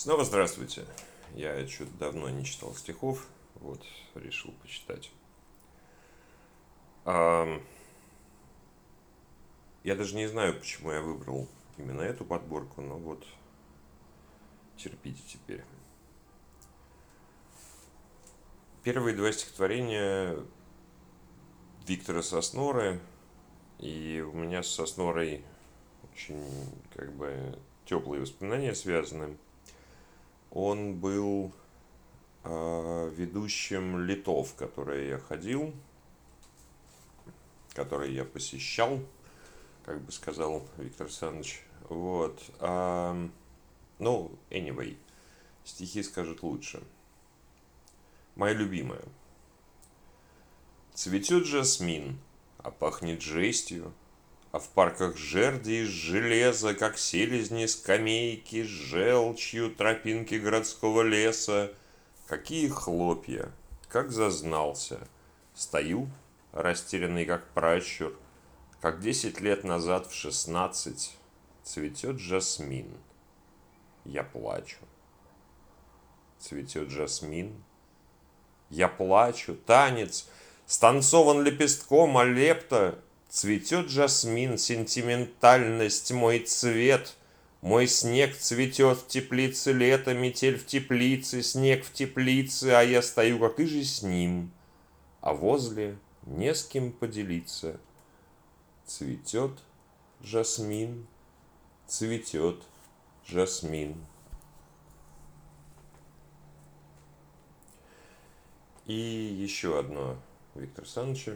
Снова здравствуйте. Я что-то давно не читал стихов, вот, решил почитать. А, я даже не знаю, почему я выбрал именно эту подборку, но вот терпите теперь. Первые два стихотворения Виктора Сосноры, и у меня с Соснорой очень как бы теплые воспоминания связаны – он был э, ведущим литов, которые я ходил, которые я посещал, как бы сказал Виктор Александрович. Вот. А, ну, anyway, стихи скажут лучше. Моя любимая. Цветет жасмин, а пахнет жестью, а в парках жерди из железа, как селезни, скамейки, желчью, тропинки городского леса. Какие хлопья, как зазнался. Стою, растерянный как пращур, как десять лет назад в шестнадцать цветет жасмин. Я плачу. Цветет жасмин. Я плачу, танец, станцован лепестком, а лепта Цветет жасмин, сентиментальность, мой цвет. Мой снег цветет в теплице лето, метель в теплице, снег в теплице, а я стою, как и же с ним. А возле не с кем поделиться. Цветет жасмин, цветет жасмин. И еще одно Виктор Александровича.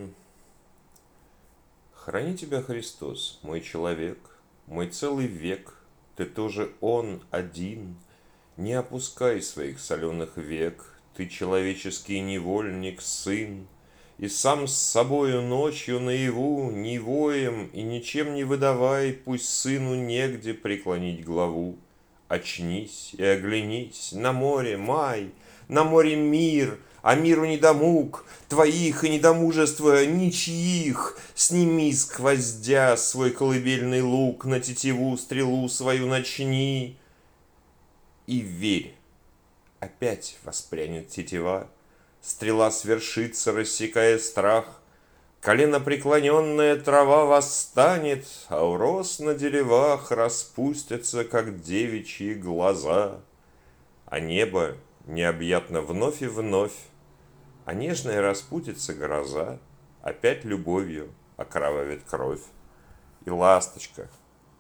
Храни тебя Христос, мой человек, мой целый век, ты тоже Он один. Не опускай своих соленых век, ты человеческий невольник, сын, и сам с собою ночью наяву, не воем и ничем не выдавай, пусть сыну негде преклонить главу. Очнись и оглянись, на море май, на море мир — а миру недомуг, твоих и недомужества ничьих. Сними с гвоздя свой колыбельный лук, на тетиву стрелу свою начни. И верь, опять воспрянет тетива, стрела свершится, рассекая страх. Колено преклоненная трава восстанет, а урос на деревах распустятся, как девичьи глаза. А небо необъятно вновь и вновь а нежная распутится гроза, Опять любовью окровавит кровь. И ласточка,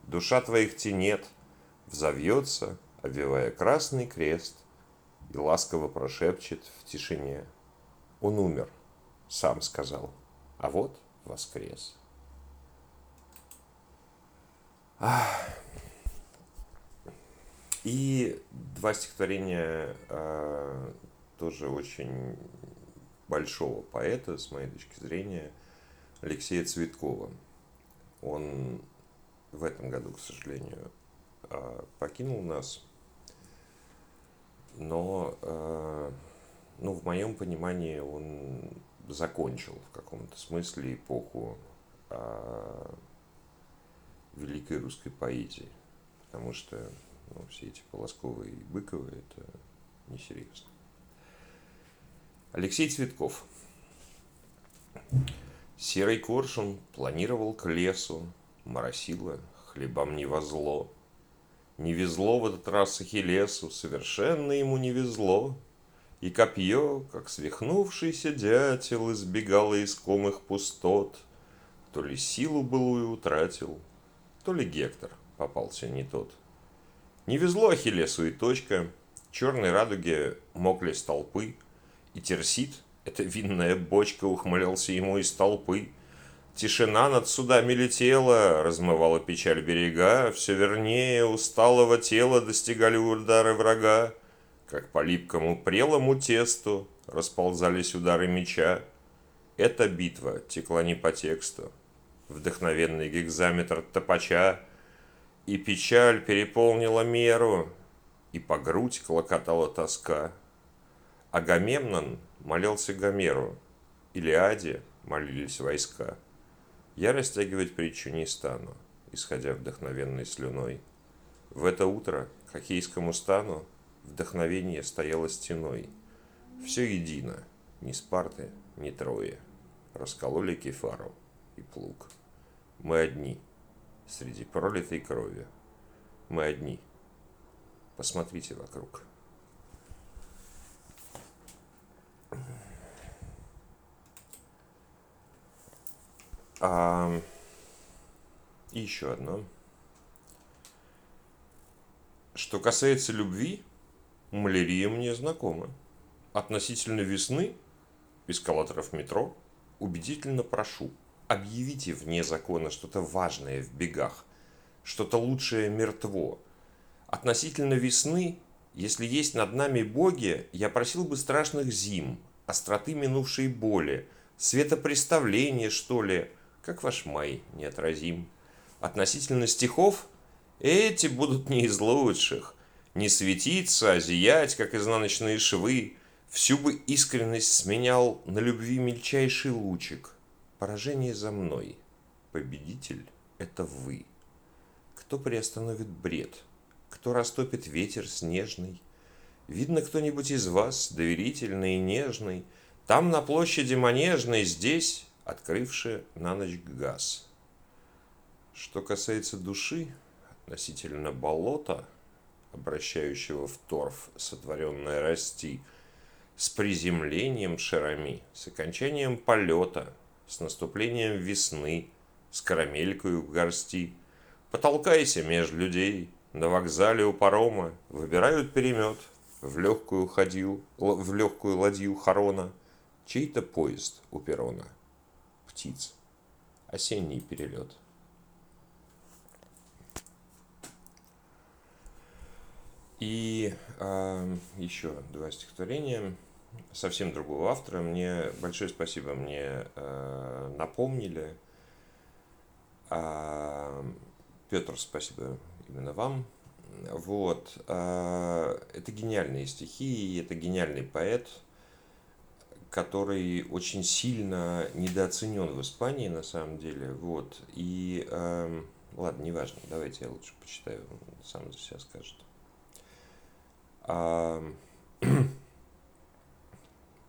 душа твоих тенет, Взовьется, обвивая красный крест, И ласково прошепчет в тишине. Он умер, сам сказал, а вот воскрес. И два стихотворения э, тоже очень большого поэта, с моей точки зрения, Алексея Цветкова. Он в этом году, к сожалению, а, покинул нас. Но, а, ну, в моем понимании, он закончил в каком-то смысле эпоху а, великой русской поэзии. Потому что ну, все эти Полосковы и Быковы – это несерьезно. Алексей Цветков. Серый коршун планировал к лесу, Моросило хлебам не возло. Не везло в этот раз Ахиллесу, Совершенно ему не везло. И копье, как свихнувшийся дятел, Избегало искомых пустот. То ли силу былую утратил, То ли Гектор попался не тот. Не везло Ахиллесу и точка, Черной радуге мокли столпы, и терсит, эта винная бочка, ухмылялся ему из толпы. Тишина над судами летела, размывала печаль берега, все вернее усталого тела достигали удары врага, как по липкому прелому тесту расползались удары меча. Эта битва текла не по тексту, вдохновенный гигзаметр топача, и печаль переполнила меру, и по грудь клокотала тоска. Агамемнон молился Гомеру, Илиаде молились войска. Я растягивать притчу не стану, исходя вдохновенной слюной. В это утро к Хоккейскому стану вдохновение стояло стеной. Все едино, ни Спарты, ни Троя. Раскололи кефару и плуг. Мы одни, среди пролитой крови. Мы одни. Посмотрите вокруг. А, и еще одно. Что касается любви, малярия мне знакома. Относительно весны, эскалаторов метро, убедительно прошу, объявите вне закона что-то важное в бегах, что-то лучшее мертво. Относительно весны, если есть над нами боги, я просил бы страшных зим, остроты минувшей боли, светопреставления, что ли, как ваш май неотразим. Относительно стихов – эти будут не из лучших. Не светиться, а зиять, как изнаночные швы. Всю бы искренность сменял на любви мельчайший лучик. Поражение за мной. Победитель — это вы. Кто приостановит бред? Кто растопит ветер снежный? Видно кто-нибудь из вас, доверительный и нежный, Там на площади Манежной, здесь, открывший на ночь газ. Что касается души, относительно болота, обращающего в торф, сотворенное расти, с приземлением шарами, с окончанием полета, с наступлением весны, с карамелькой в горсти. Потолкайся меж людей, на вокзале у парома выбирают перемет, в легкую ходил, в легкую ладью хорона, чей-то поезд у перона. Птиц. Осенний перелет. И э, еще два стихотворения совсем другого автора. Мне большое спасибо, мне э, напомнили. А, Петр, спасибо именно вам. Вот. Э, это гениальные стихи, это гениальный поэт, который очень сильно недооценен в Испании на самом деле. Вот. И э, ладно, неважно, давайте я лучше почитаю, он сам за себя скажет.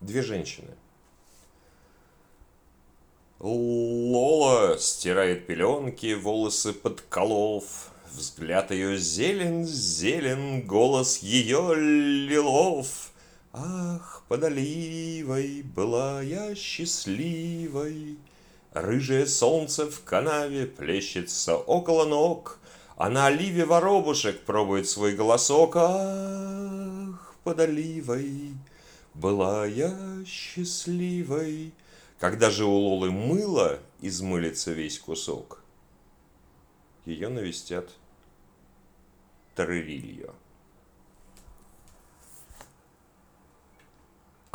две женщины. Лола стирает пеленки, волосы подколов. Взгляд ее зелен, зелен, голос ее лилов. Ах, под оливой была я счастливой. Рыжее солнце в канаве плещется около ног, А на оливе воробушек пробует свой голосок. Ах, под оливой была я счастливой. Когда же у Лолы мыло измылится весь кусок, ее навестят Тарырильо.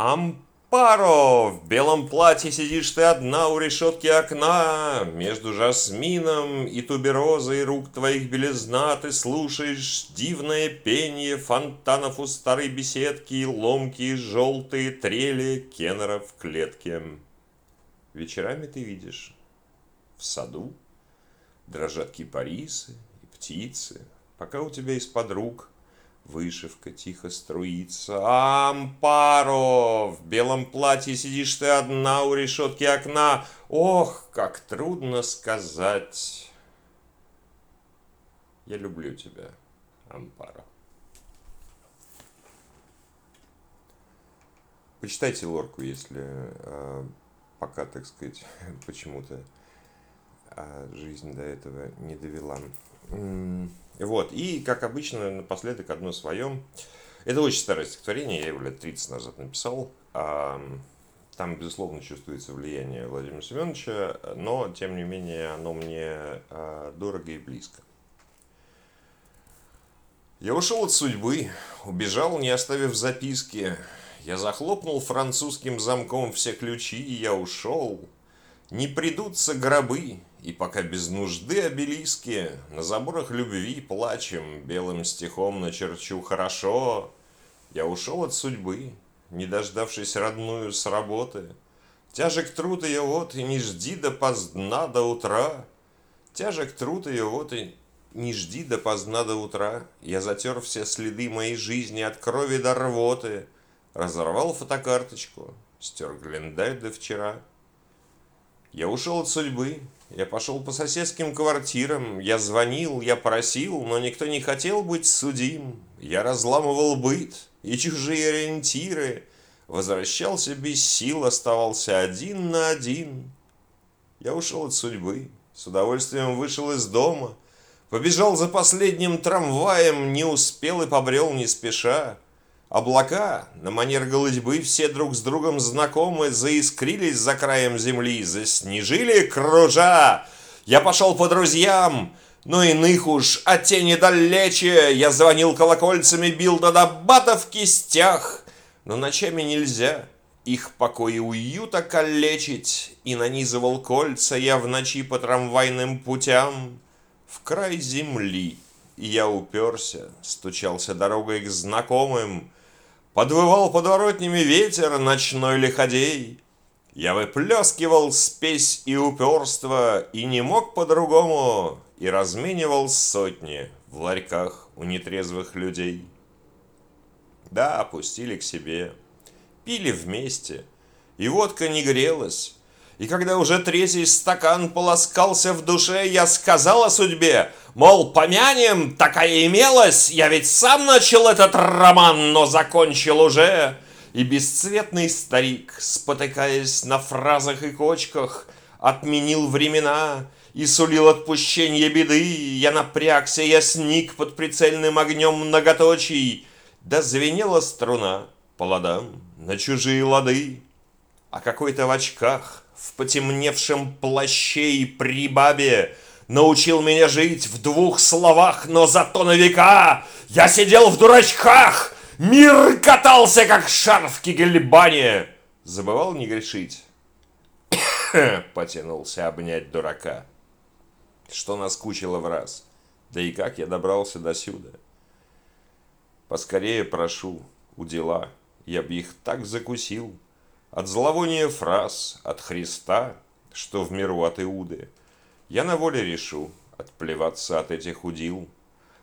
Ам Паро, в белом платье сидишь ты одна у решетки окна, Между жасмином и туберозой рук твоих белизна. Ты слушаешь дивное пение фонтанов у старой беседки, Ломкие желтые трели кеннера в клетке. Вечерами ты видишь в саду. Дрожат кипарисы и птицы, Пока у тебя из-под рук Вышивка тихо струится. Ампаро! В белом платье сидишь ты одна у решетки окна. Ох, как трудно сказать. Я люблю тебя, Ампаро. Почитайте лорку, если э, пока, так сказать, почему-то э, жизнь до этого не довела. Вот, и, как обычно, напоследок одно своем. Это очень старое стихотворение, я его лет 30 назад написал. Там, безусловно, чувствуется влияние Владимира Семеновича, но, тем не менее, оно мне а, дорого и близко. Я ушел от судьбы, убежал, не оставив записки. Я захлопнул французским замком все ключи, и я ушел. Не придутся гробы, и пока без нужды обелиски на заборах любви плачем, белым стихом начерчу хорошо. Я ушел от судьбы, не дождавшись родную с работы. Тяжек труд ее вот, и не жди до поздна до утра. Тяжек труд ее вот, и не жди допоздна до утра. Я затер все следы моей жизни от крови до рвоты. Разорвал фотокарточку, стер Глендаль до вчера. Я ушел от судьбы, я пошел по соседским квартирам, я звонил, я просил, но никто не хотел быть судим. Я разламывал быт и чужие ориентиры, возвращался без сил, оставался один на один. Я ушел от судьбы, с удовольствием вышел из дома, побежал за последним трамваем, не успел и побрел не спеша. Облака, на манер голытьбы, все друг с другом знакомы, заискрились за краем земли, заснежили кружа. Я пошел по друзьям, но иных уж, а те недалече. Я звонил колокольцами, бил до бата в кистях, но ночами нельзя их покой и уюта калечить, и нанизывал кольца я в ночи по трамвайным путям в край земли. Я уперся, стучался дорогой к знакомым, Подвывал подворотнями ветер ночной лиходей. Я выплескивал спесь и упорство, и не мог по-другому, и разменивал сотни в ларьках у нетрезвых людей. Да, опустили к себе, пили вместе, и водка не грелась, и когда уже третий стакан полоскался в душе, я сказал о судьбе, мол, помянем, такая имелась, я ведь сам начал этот роман, но закончил уже. И бесцветный старик, спотыкаясь на фразах и кочках, отменил времена и сулил отпущение беды. Я напрягся, я сник под прицельным огнем многоточий, да звенела струна по ладам на чужие лады. А какой-то в очках в потемневшем плаще и при бабе, научил меня жить в двух словах, но зато на века я сидел в дурачках, мир катался, как шар в кигельбане. Забывал не грешить. Потянулся обнять дурака. Что наскучило в раз. Да и как я добрался до сюда. Поскорее прошу, у дела, я б их так закусил. От зловония фраз, от Христа, что в миру от Иуды, Я на воле решу отплеваться от этих удил.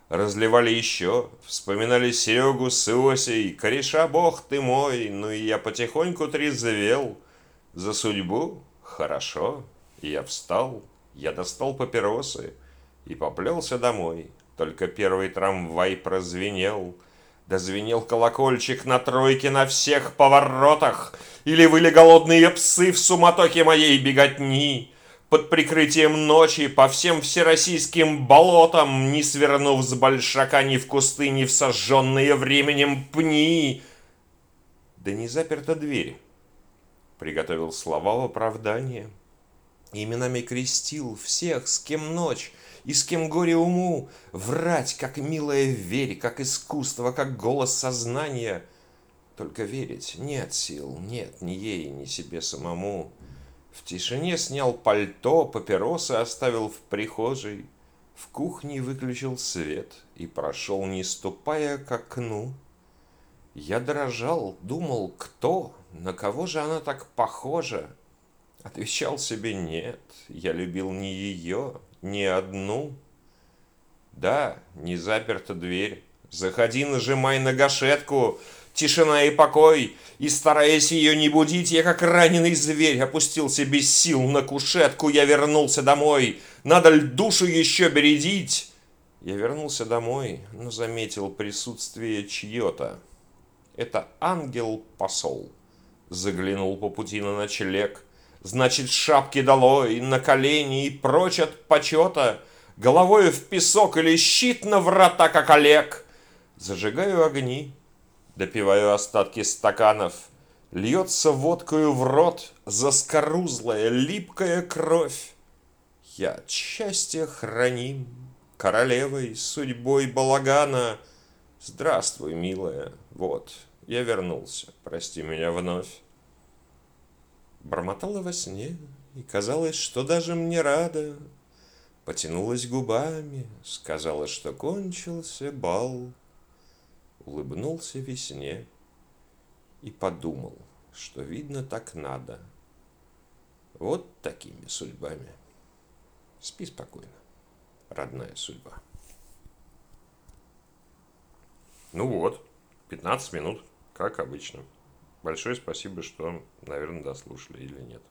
Разливали еще, вспоминали Серегу с Иосей, Кореша, бог ты мой, ну и я потихоньку трезвел. За судьбу? Хорошо. Я встал, я достал папиросы и поплелся домой. Только первый трамвай прозвенел — Дозвенел колокольчик на тройке на всех поворотах, Или выли голодные псы в суматохе моей беготни. Под прикрытием ночи по всем всероссийским болотам, Не свернув с большака ни в кусты, ни в сожженные временем пни. Да не заперта дверь. Приготовил слова в оправдание. Именами крестил всех, с кем ночь, и с кем горе уму, Врать, как милая верь, как искусство, как голос сознания. Только верить нет сил, нет ни ей, ни себе самому. В тишине снял пальто, папиросы оставил в прихожей, В кухне выключил свет и прошел, не ступая к окну. Я дрожал, думал, кто, на кого же она так похожа? Отвечал себе нет, я любил не ее, не одну. Да, не заперта дверь. Заходи, нажимай на гашетку. Тишина и покой. И, стараясь ее не будить, я, как раненый зверь, опустился без сил на кушетку. Я вернулся домой. Надо ль душу еще бередить? Я вернулся домой, но заметил присутствие чье-то. Это ангел-посол. Заглянул по пути на ночлег. Значит, шапки долой, на колени и прочь от почета, Головою в песок или щит на врата, как Олег. Зажигаю огни, допиваю остатки стаканов, Льется водкою в рот заскорузлая, липкая кровь. Я от счастья храним, королевой, судьбой балагана. Здравствуй, милая, вот, я вернулся, прости меня вновь бормотала во сне, и казалось, что даже мне рада. Потянулась губами, сказала, что кончился бал. Улыбнулся весне и подумал, что видно так надо. Вот такими судьбами. Спи спокойно, родная судьба. Ну вот, 15 минут, как обычно. Большое спасибо, что, наверное, дослушали или нет.